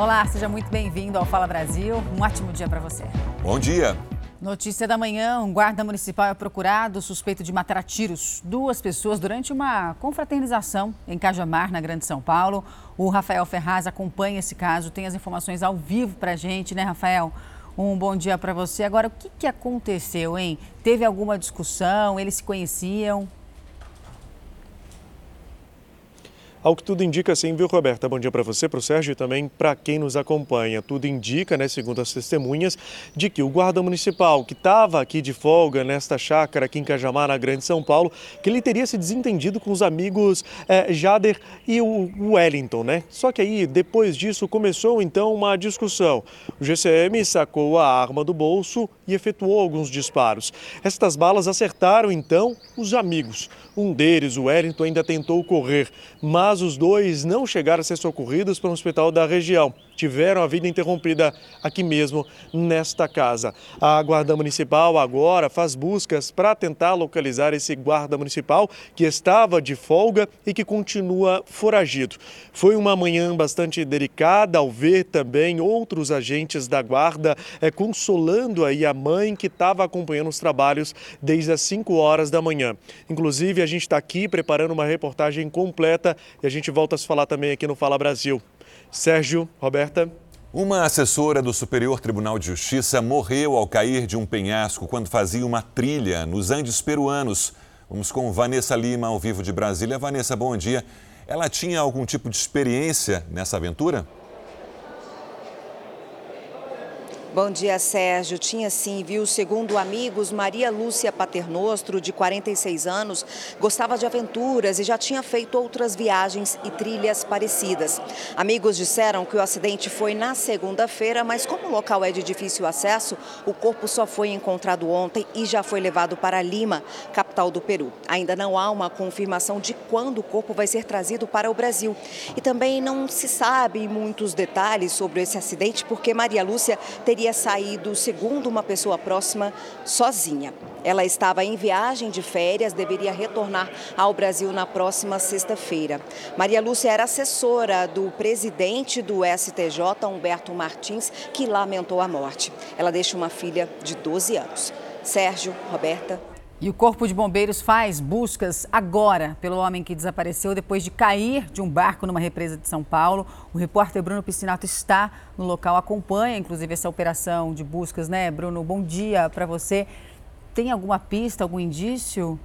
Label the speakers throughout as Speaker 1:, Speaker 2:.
Speaker 1: Olá, seja muito bem-vindo ao Fala Brasil. Um ótimo dia para você.
Speaker 2: Bom dia.
Speaker 1: Notícia da manhã: um guarda municipal é procurado suspeito de matar a tiros duas pessoas durante uma confraternização em Cajamar, na Grande São Paulo. O Rafael Ferraz acompanha esse caso, tem as informações ao vivo para a gente, né, Rafael? Um bom dia para você. Agora, o que, que aconteceu, hein? Teve alguma discussão? Eles se conheciam?
Speaker 3: Ao que tudo indica, sim, viu, Roberta? Bom dia para você, para o Sérgio e também para quem nos acompanha. Tudo indica, né, segundo as testemunhas, de que o guarda municipal que estava aqui de folga nesta chácara aqui em Cajamar, na Grande São Paulo, que ele teria se desentendido com os amigos é, Jader e o Wellington, né? Só que aí, depois disso, começou então uma discussão. O GCM sacou a arma do bolso e efetuou alguns disparos. Estas balas acertaram então os amigos. Um deles, o Wellington, ainda tentou correr, mas os dois não chegaram a ser socorridos para um hospital da região. Tiveram a vida interrompida aqui mesmo, nesta casa. A Guarda Municipal agora faz buscas para tentar localizar esse guarda municipal que estava de folga e que continua foragido. Foi uma manhã bastante delicada ao ver também outros agentes da guarda é, consolando aí a mãe que estava acompanhando os trabalhos desde as 5 horas da manhã. Inclusive, a gente está aqui preparando uma reportagem completa e a gente volta a se falar também aqui no Fala Brasil. Sérgio, Roberta.
Speaker 2: Uma assessora do Superior Tribunal de Justiça morreu ao cair de um penhasco quando fazia uma trilha nos Andes peruanos. Vamos com Vanessa Lima, ao vivo de Brasília. Vanessa, bom dia. Ela tinha algum tipo de experiência nessa aventura?
Speaker 4: Bom dia, Sérgio. Tinha sim, viu? Segundo amigos, Maria Lúcia Paternostro, de 46 anos, gostava de aventuras e já tinha feito outras viagens e trilhas parecidas. Amigos disseram que o acidente foi na segunda-feira, mas como o local é de difícil acesso, o corpo só foi encontrado ontem e já foi levado para Lima, capital do Peru. Ainda não há uma confirmação de quando o corpo vai ser trazido para o Brasil. E também não se sabe muitos detalhes sobre esse acidente, porque Maria Lúcia teria saído, segundo uma pessoa próxima, sozinha. Ela estava em viagem de férias, deveria retornar ao Brasil na próxima sexta-feira. Maria Lúcia era assessora do presidente do STJ, Humberto Martins, que lamentou a morte. Ela deixa uma filha de 12 anos. Sérgio, Roberta.
Speaker 1: E o Corpo de Bombeiros faz buscas agora pelo homem que desapareceu depois de cair de um barco numa represa de São Paulo. O repórter Bruno Piscinato está no local, acompanha inclusive essa operação de buscas, né, Bruno? Bom dia para você. Tem alguma pista, algum indício?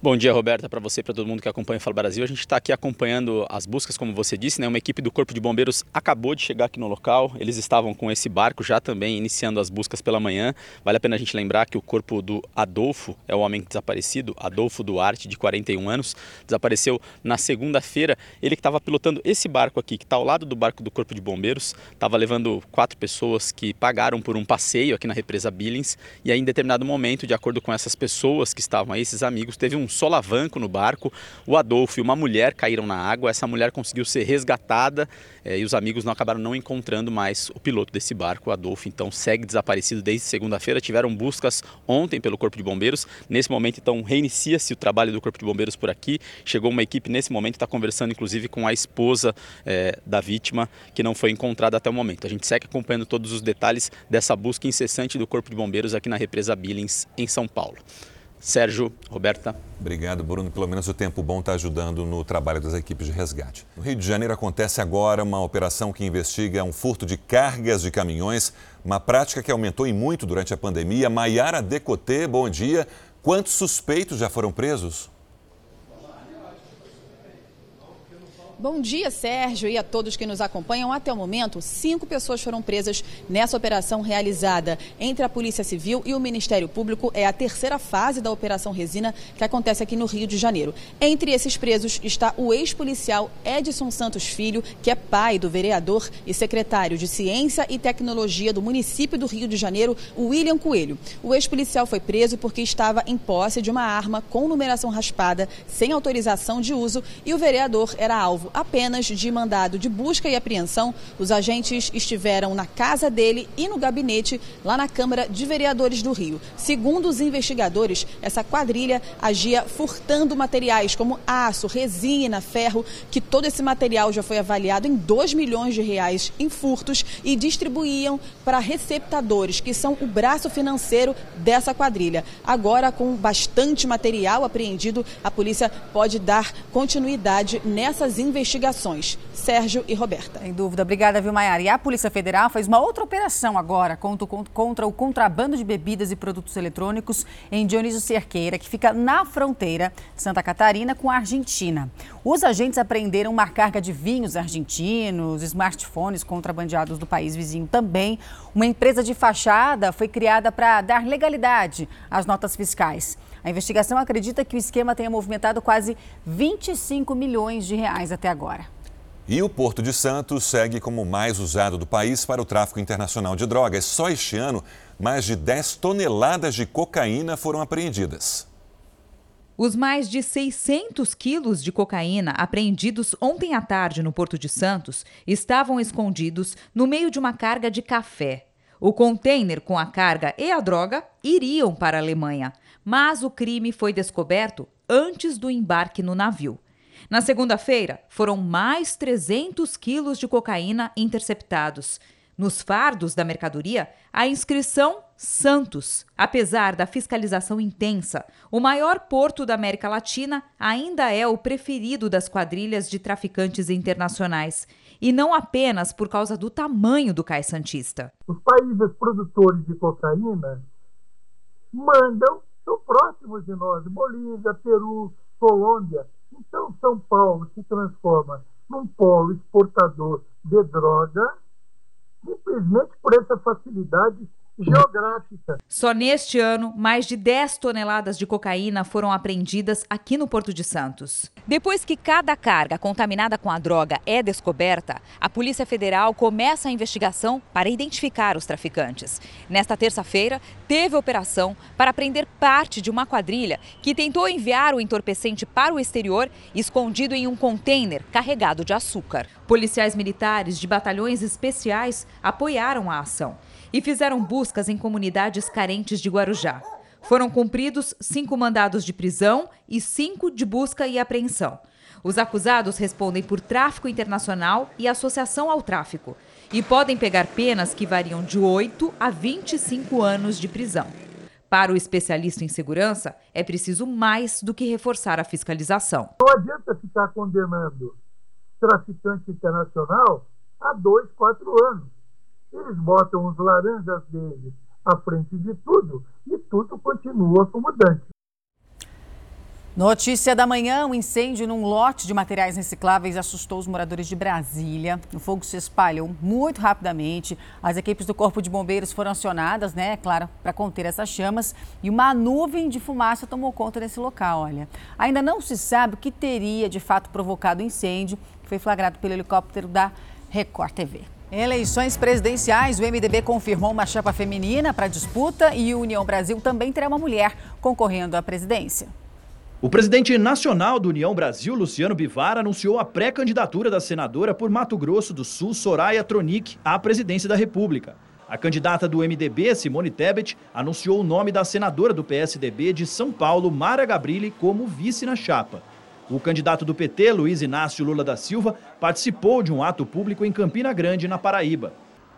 Speaker 5: Bom dia, Roberta, para você e para todo mundo que acompanha o Fala Brasil. A gente está aqui acompanhando as buscas, como você disse, né? Uma equipe do Corpo de Bombeiros acabou de chegar aqui no local. Eles estavam com esse barco já também iniciando as buscas pela manhã. Vale a pena a gente lembrar que o corpo do Adolfo é o homem desaparecido, Adolfo Duarte, de 41 anos, desapareceu na segunda-feira. Ele que estava pilotando esse barco aqui, que está ao lado do barco do Corpo de Bombeiros, estava levando quatro pessoas que pagaram por um passeio aqui na represa Billings. E aí, em determinado momento, de acordo com essas pessoas que estavam aí, esses amigos, teve um solavanco no barco. O Adolfo e uma mulher caíram na água. Essa mulher conseguiu ser resgatada eh, e os amigos não acabaram não encontrando mais o piloto desse barco. O Adolfo então segue desaparecido desde segunda-feira. Tiveram buscas ontem pelo Corpo de Bombeiros. Nesse momento então reinicia-se o trabalho do Corpo de Bombeiros por aqui. Chegou uma equipe nesse momento está conversando inclusive com a esposa eh, da vítima que não foi encontrada até o momento. A gente segue acompanhando todos os detalhes dessa busca incessante do Corpo de Bombeiros aqui na represa Billings em São Paulo. Sérgio, Roberta.
Speaker 2: Obrigado, Bruno. Pelo menos o tempo bom está ajudando no trabalho das equipes de resgate. No Rio de Janeiro acontece agora uma operação que investiga um furto de cargas de caminhões, uma prática que aumentou em muito durante a pandemia. Maiara Decotê, bom dia. Quantos suspeitos já foram presos?
Speaker 6: Bom dia, Sérgio, e a todos que nos acompanham. Até o momento, cinco pessoas foram presas nessa operação realizada entre a Polícia Civil e o Ministério Público. É a terceira fase da Operação Resina que acontece aqui no Rio de Janeiro. Entre esses presos está o ex-policial Edson Santos Filho, que é pai do vereador e secretário de Ciência e Tecnologia do município do Rio de Janeiro, William Coelho. O ex-policial foi preso porque estava em posse de uma arma com numeração raspada, sem autorização de uso, e o vereador era alvo apenas de mandado de busca e apreensão, os agentes estiveram na casa dele e no gabinete lá na Câmara de Vereadores do Rio. Segundo os investigadores, essa quadrilha agia furtando materiais como aço, resina, ferro, que todo esse material já foi avaliado em 2 milhões de reais em furtos e distribuíam para receptadores, que são o braço financeiro dessa quadrilha. Agora, com bastante material apreendido, a polícia pode dar continuidade nessas investigações. Sérgio e Roberta.
Speaker 1: Sem dúvida. Obrigada, Vilmaiara. E a Polícia Federal fez uma outra operação agora contra, contra o contrabando de bebidas e produtos eletrônicos em Dionísio Cerqueira, que fica na fronteira Santa Catarina com a Argentina. Os agentes apreenderam uma carga de vinhos argentinos, smartphones contrabandeados do país vizinho também. Uma empresa de fachada foi criada para dar legalidade às notas fiscais. A investigação acredita que o esquema tenha movimentado quase 25 milhões de reais até agora.
Speaker 2: E o Porto de Santos segue como o mais usado do país para o tráfico internacional de drogas. Só este ano, mais de 10 toneladas de cocaína foram apreendidas.
Speaker 7: Os mais de 600 quilos de cocaína apreendidos ontem à tarde no Porto de Santos estavam escondidos no meio de uma carga de café. O container com a carga e a droga iriam para a Alemanha, mas o crime foi descoberto antes do embarque no navio. Na segunda-feira, foram mais 300 quilos de cocaína interceptados. Nos fardos da mercadoria, a inscrição Santos. Apesar da fiscalização intensa, o maior porto da América Latina ainda é o preferido das quadrilhas de traficantes internacionais. E não apenas por causa do tamanho do cais santista.
Speaker 8: Os países produtores de cocaína mandam, são próximos de nós, Bolívia, Peru, Colômbia, então, São Paulo se transforma num polo exportador de droga, simplesmente por essa facilidade geográfica.
Speaker 7: Só neste ano, mais de 10 toneladas de cocaína foram apreendidas aqui no Porto de Santos. Depois que cada carga contaminada com a droga é descoberta, a Polícia Federal começa a investigação para identificar os traficantes. Nesta terça-feira, teve operação para prender parte de uma quadrilha que tentou enviar o entorpecente para o exterior, escondido em um container carregado de açúcar. Policiais militares de batalhões especiais apoiaram a ação e fizeram buscas em comunidades carentes de Guarujá. Foram cumpridos cinco mandados de prisão e cinco de busca e apreensão. Os acusados respondem por tráfico internacional e associação ao tráfico e podem pegar penas que variam de 8 a 25 anos de prisão. Para o especialista em segurança, é preciso mais do que reforçar a fiscalização.
Speaker 8: Não adianta ficar condenando traficante internacional a dois, quatro anos. Eles botam os laranjas deles à frente de tudo e tudo continua como dantes.
Speaker 1: Notícia da manhã: um incêndio num lote de materiais recicláveis assustou os moradores de Brasília. O fogo se espalhou muito rapidamente. As equipes do Corpo de Bombeiros foram acionadas, né, claro, para conter essas chamas. E uma nuvem de fumaça tomou conta desse local. Olha, ainda não se sabe o que teria de fato provocado o incêndio, foi flagrado pelo helicóptero da Record TV. Eleições presidenciais, o MDB confirmou uma chapa feminina para a disputa e o União Brasil também terá uma mulher concorrendo à presidência.
Speaker 9: O presidente nacional do União Brasil, Luciano Bivar, anunciou a pré-candidatura da senadora por Mato Grosso do Sul, Soraya Tronic, à presidência da República. A candidata do MDB, Simone Tebet, anunciou o nome da senadora do PSDB de São Paulo, Mara Gabrilli, como vice na chapa. O candidato do PT, Luiz Inácio Lula da Silva, participou de um ato público em Campina Grande, na Paraíba.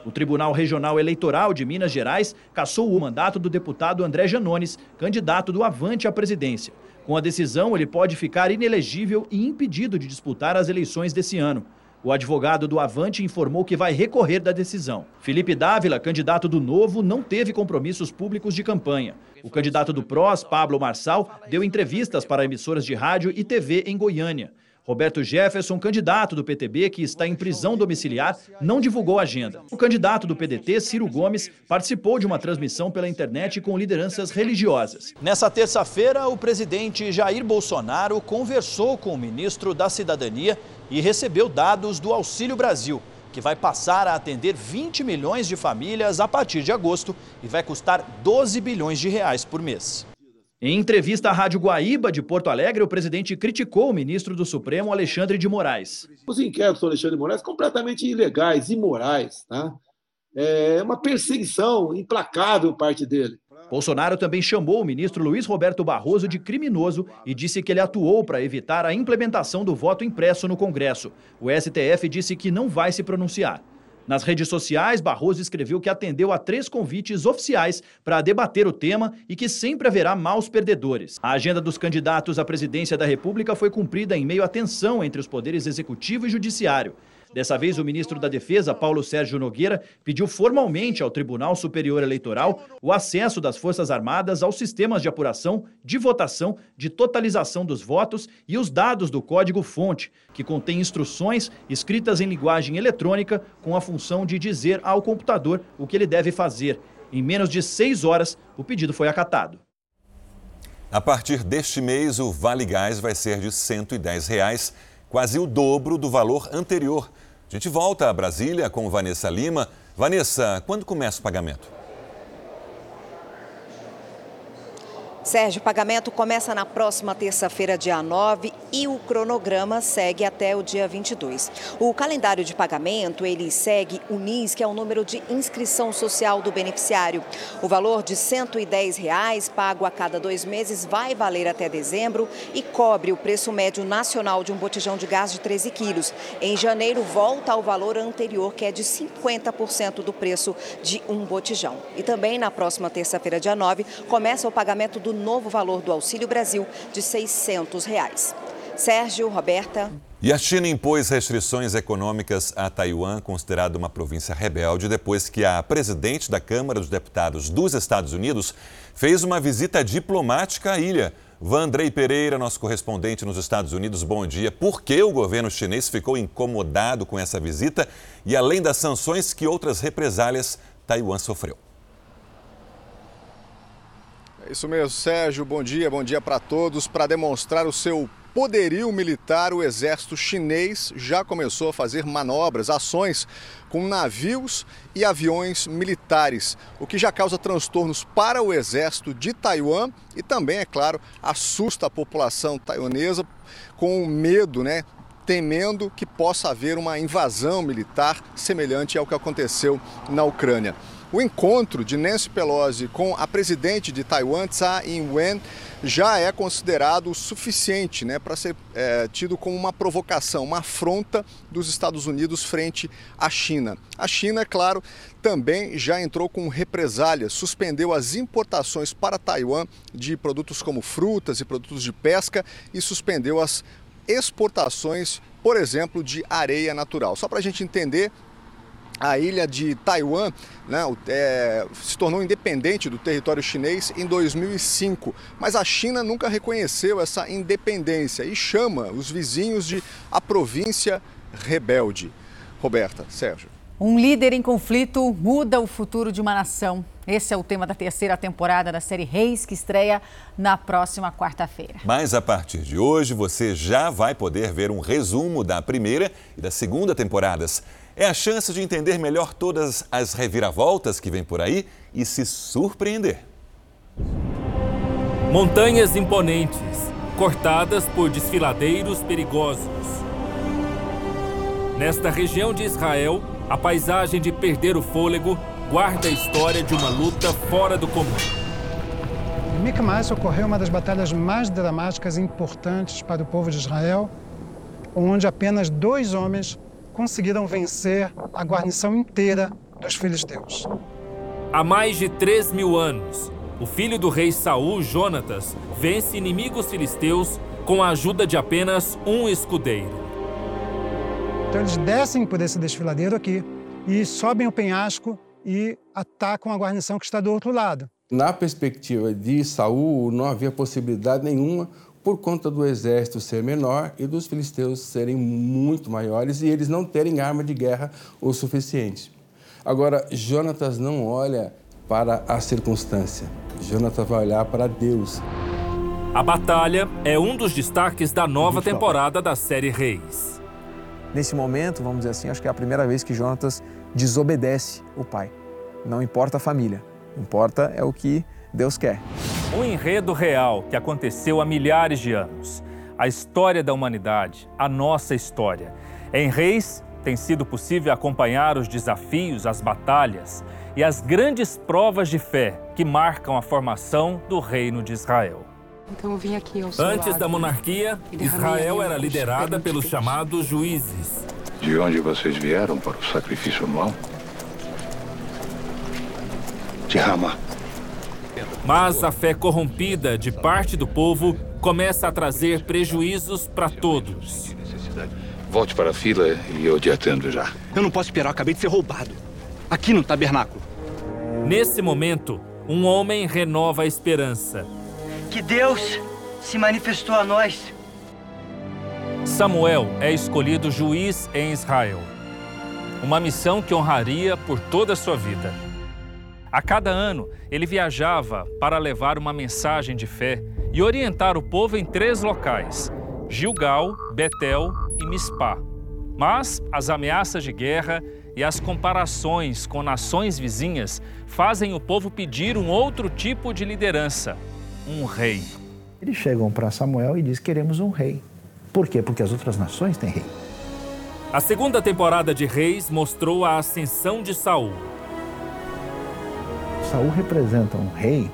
Speaker 9: O Tribunal Regional Eleitoral de Minas Gerais cassou o mandato do deputado André Janones, candidato do Avante à presidência. Com a decisão, ele pode ficar inelegível e impedido de disputar as eleições desse ano. O advogado do Avante informou que vai recorrer da decisão. Felipe Dávila, candidato do Novo, não teve compromissos públicos de campanha. O candidato do PROS, Pablo Marçal, deu entrevistas para emissoras de rádio e TV em Goiânia. Roberto Jefferson, candidato do PTB, que está em prisão domiciliar, não divulgou a agenda. O candidato do PDT, Ciro Gomes, participou de uma transmissão pela internet com lideranças religiosas. Nessa terça-feira, o presidente Jair Bolsonaro conversou com o ministro da Cidadania e recebeu dados do Auxílio Brasil, que vai passar a atender 20 milhões de famílias a partir de agosto e vai custar 12 bilhões de reais por mês. Em entrevista à Rádio Guaíba de Porto Alegre, o presidente criticou o ministro do Supremo, Alexandre de Moraes.
Speaker 10: Os inquéritos do Alexandre de Moraes completamente ilegais, imorais, tá? É uma perseguição implacável parte dele.
Speaker 9: Bolsonaro também chamou o ministro Luiz Roberto Barroso de criminoso e disse que ele atuou para evitar a implementação do voto impresso no Congresso. O STF disse que não vai se pronunciar. Nas redes sociais, Barroso escreveu que atendeu a três convites oficiais para debater o tema e que sempre haverá maus perdedores. A agenda dos candidatos à presidência da República foi cumprida em meio à tensão entre os poderes executivo e judiciário. Dessa vez, o ministro da Defesa, Paulo Sérgio Nogueira, pediu formalmente ao Tribunal Superior Eleitoral o acesso das Forças Armadas aos sistemas de apuração, de votação, de totalização dos votos e os dados do código-fonte, que contém instruções escritas em linguagem eletrônica com a função de dizer ao computador o que ele deve fazer. Em menos de seis horas, o pedido foi acatado.
Speaker 2: A partir deste mês, o Vale Gás vai ser de 110 reais, quase o dobro do valor anterior. A gente volta a Brasília com Vanessa Lima. Vanessa, quando começa o pagamento?
Speaker 4: Sérgio, o pagamento começa na próxima terça-feira, dia 9, e o cronograma segue até o dia 22. O calendário de pagamento, ele segue o NIS, que é o número de inscrição social do beneficiário. O valor de 110 reais, pago a cada dois meses, vai valer até dezembro e cobre o preço médio nacional de um botijão de gás de 13 quilos. Em janeiro, volta ao valor anterior, que é de 50% do preço de um botijão. E também na próxima terça-feira, dia 9, começa o pagamento do novo valor do Auxílio Brasil de 600 reais. Sérgio, Roberta.
Speaker 2: E a China impôs restrições econômicas a Taiwan, considerada uma província rebelde, depois que a presidente da Câmara dos Deputados dos Estados Unidos fez uma visita diplomática à ilha. Vandrei Pereira, nosso correspondente nos Estados Unidos, bom dia. Por que o governo chinês ficou incomodado com essa visita? E além das sanções, que outras represálias Taiwan sofreu?
Speaker 11: Isso mesmo, Sérgio. Bom dia, bom dia para todos. Para demonstrar o seu poderio militar, o exército chinês já começou a fazer manobras, ações com navios e aviões militares, o que já causa transtornos para o exército de Taiwan e também, é claro, assusta a população taiwanesa com medo, né? Temendo que possa haver uma invasão militar semelhante ao que aconteceu na Ucrânia. O encontro de Nancy Pelosi com a presidente de Taiwan, Tsai Ing-wen, já é considerado suficiente né, para ser é, tido como uma provocação, uma afronta dos Estados Unidos frente à China. A China, é claro, também já entrou com represálias, suspendeu as importações para Taiwan de produtos como frutas e produtos de pesca e suspendeu as exportações, por exemplo, de areia natural. Só para a gente entender, a ilha de Taiwan né, é, se tornou independente do território chinês em 2005, mas a China nunca reconheceu essa independência e chama os vizinhos de a província rebelde. Roberta, Sérgio.
Speaker 1: Um líder em conflito muda o futuro de uma nação. Esse é o tema da terceira temporada da série Reis, que estreia na próxima quarta-feira.
Speaker 2: Mas a partir de hoje você já vai poder ver um resumo da primeira e da segunda temporadas. É a chance de entender melhor todas as reviravoltas que vem por aí e se surpreender.
Speaker 12: Montanhas imponentes, cortadas por desfiladeiros perigosos. Nesta região de Israel, a paisagem de perder o fôlego guarda a história de uma luta fora do comum.
Speaker 13: Em Micmas ocorreu uma das batalhas mais dramáticas e importantes para o povo de Israel, onde apenas dois homens conseguiram vencer a guarnição inteira dos filisteus.
Speaker 12: Há mais de 3 mil anos, o filho do rei Saul, Jonatas, vence inimigos filisteus com a ajuda de apenas um escudeiro.
Speaker 13: Então eles descem por esse desfiladeiro aqui e sobem o penhasco e atacam a guarnição que está do outro lado.
Speaker 14: Na perspectiva de Saul, não havia possibilidade nenhuma por conta do exército ser menor e dos filisteus serem muito maiores e eles não terem arma de guerra o suficiente. Agora, Jonatas não olha para a circunstância, Jonatas vai olhar para Deus.
Speaker 12: A batalha é um dos destaques da nova temporada da série Reis.
Speaker 15: Nesse momento, vamos dizer assim, acho que é a primeira vez que Jonatas desobedece o pai. Não importa a família, importa é o que Deus quer.
Speaker 12: Um enredo real que aconteceu há milhares de anos. A história da humanidade, a nossa história. Em Reis, tem sido possível acompanhar os desafios, as batalhas e as grandes provas de fé que marcam a formação do Reino de Israel.
Speaker 16: Então vim aqui ao
Speaker 12: Antes
Speaker 16: lado,
Speaker 12: da monarquia, Israel era liderada pelos chamados juízes.
Speaker 17: De onde vocês vieram para o sacrifício anual? De Ramá.
Speaker 12: Mas a fé corrompida de parte do povo começa a trazer prejuízos para todos.
Speaker 17: Volte para a fila e eu te atendo já.
Speaker 18: Eu não posso esperar, eu acabei de ser roubado. Aqui no tabernáculo.
Speaker 12: Nesse momento, um homem renova a esperança.
Speaker 19: Que Deus se manifestou a nós.
Speaker 12: Samuel é escolhido juiz em Israel. Uma missão que honraria por toda a sua vida. A cada ano, ele viajava para levar uma mensagem de fé e orientar o povo em três locais: Gilgal, Betel e Mispá. Mas as ameaças de guerra e as comparações com nações vizinhas fazem o povo pedir um outro tipo de liderança, um rei.
Speaker 20: Eles chegam para Samuel e dizem: Queremos um rei. Por quê? Porque as outras nações têm rei.
Speaker 12: A segunda temporada de Reis mostrou a ascensão de Saul.
Speaker 20: Saul representa um rei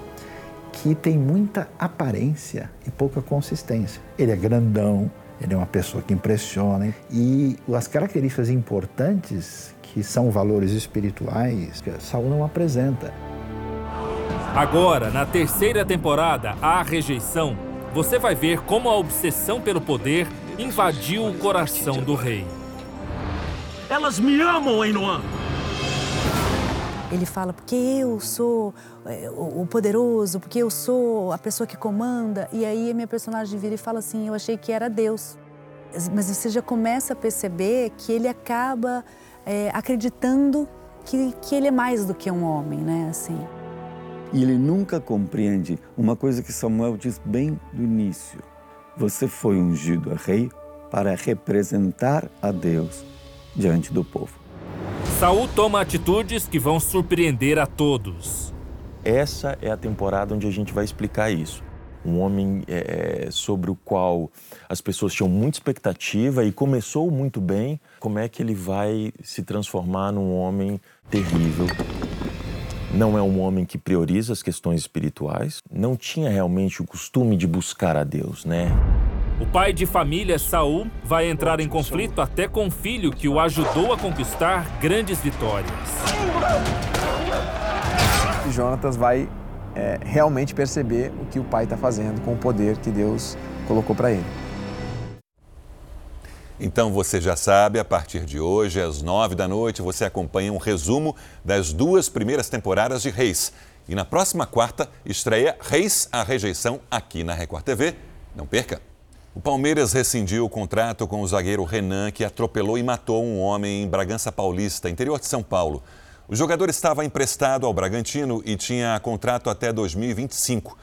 Speaker 20: que tem muita aparência e pouca consistência. Ele é grandão, ele é uma pessoa que impressiona e as características importantes que são valores espirituais que Saul não apresenta.
Speaker 12: Agora, na terceira temporada, A Rejeição, você vai ver como a obsessão pelo poder invadiu o coração do rei.
Speaker 18: Elas me amam, Einoan.
Speaker 21: Ele fala, porque eu sou é, o poderoso, porque eu sou a pessoa que comanda. E aí a minha personagem vira e fala assim, eu achei que era Deus. Mas você já começa a perceber que ele acaba é, acreditando que, que ele é mais do que um homem, né? Assim.
Speaker 22: E ele nunca compreende uma coisa que Samuel diz bem do início. Você foi ungido a rei para representar a Deus diante do povo.
Speaker 12: Saul toma atitudes que vão surpreender a todos.
Speaker 23: Essa é a temporada onde a gente vai explicar isso. Um homem é, sobre o qual as pessoas tinham muita expectativa e começou muito bem. Como é que ele vai se transformar num homem terrível? Não é um homem que prioriza as questões espirituais. Não tinha realmente o costume de buscar a Deus, né?
Speaker 12: O pai de família, Saul, vai entrar em conflito até com o filho que o ajudou a conquistar grandes vitórias.
Speaker 15: Jonatas vai é, realmente perceber o que o pai está fazendo com o poder que Deus colocou para ele.
Speaker 2: Então você já sabe, a partir de hoje, às nove da noite, você acompanha um resumo das duas primeiras temporadas de Reis. E na próxima quarta, estreia Reis a Rejeição aqui na Record TV. Não perca! O Palmeiras rescindiu o contrato com o zagueiro Renan, que atropelou e matou um homem em Bragança Paulista, interior de São Paulo. O jogador estava emprestado ao Bragantino e tinha contrato até 2025.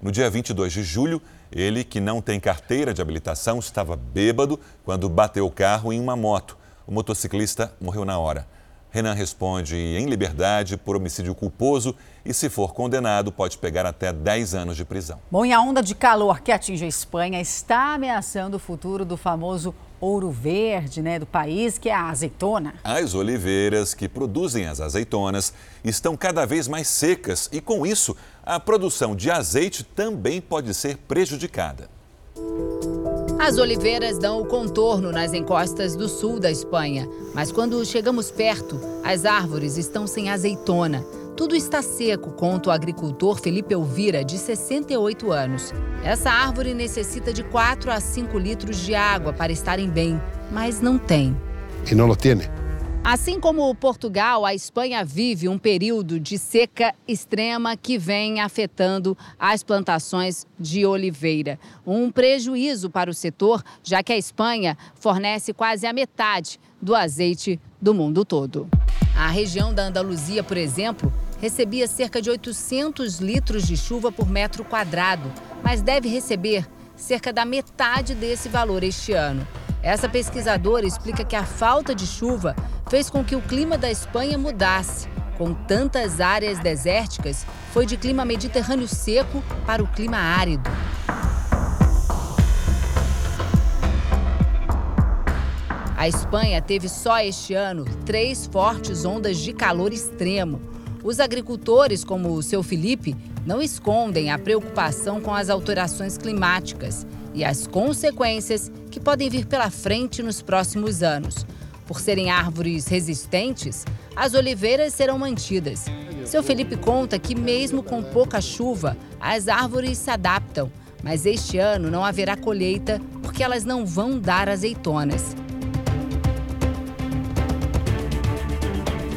Speaker 2: No dia 22 de julho, ele, que não tem carteira de habilitação, estava bêbado quando bateu o carro em uma moto. O motociclista morreu na hora. Renan responde em liberdade por homicídio culposo e, se for condenado, pode pegar até 10 anos de prisão.
Speaker 1: Bom, e a onda de calor que atinge a Espanha está ameaçando o futuro do famoso ouro verde né, do país, que é a azeitona.
Speaker 2: As oliveiras que produzem as azeitonas estão cada vez mais secas e, com isso, a produção de azeite também pode ser prejudicada.
Speaker 24: As oliveiras dão o contorno nas encostas do sul da Espanha, mas quando chegamos perto, as árvores estão sem azeitona. Tudo está seco, conta o agricultor Felipe Elvira, de 68 anos. Essa árvore necessita de 4 a 5 litros de água para estarem bem, mas não tem.
Speaker 17: E não lo tiene.
Speaker 24: Assim como Portugal, a Espanha vive um período de seca extrema que vem afetando as plantações de oliveira. Um prejuízo para o setor, já que a Espanha fornece quase a metade do azeite do mundo todo. A região da Andaluzia, por exemplo, recebia cerca de 800 litros de chuva por metro quadrado, mas deve receber cerca da metade desse valor este ano. Essa pesquisadora explica que a falta de chuva fez com que o clima da Espanha mudasse, Com tantas áreas desérticas, foi de clima mediterrâneo seco para o clima árido. A Espanha teve só este ano três fortes ondas de calor extremo. Os agricultores, como o seu Felipe, não escondem a preocupação com as alterações climáticas e as consequências que podem vir pela frente nos próximos anos. Por serem árvores resistentes, as oliveiras serão mantidas. Seu Felipe conta que, mesmo com pouca chuva, as árvores se adaptam, mas este ano não haverá colheita porque elas não vão dar azeitonas.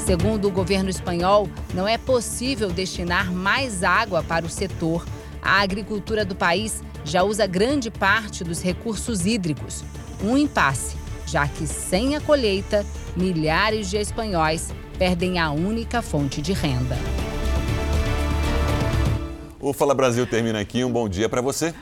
Speaker 24: Segundo o governo espanhol, não é possível destinar mais água para o setor. A agricultura do país já usa grande parte dos recursos hídricos. Um impasse, já que sem a colheita, milhares de espanhóis perdem a única fonte de renda.
Speaker 2: O Fala Brasil termina aqui. Um bom dia para você.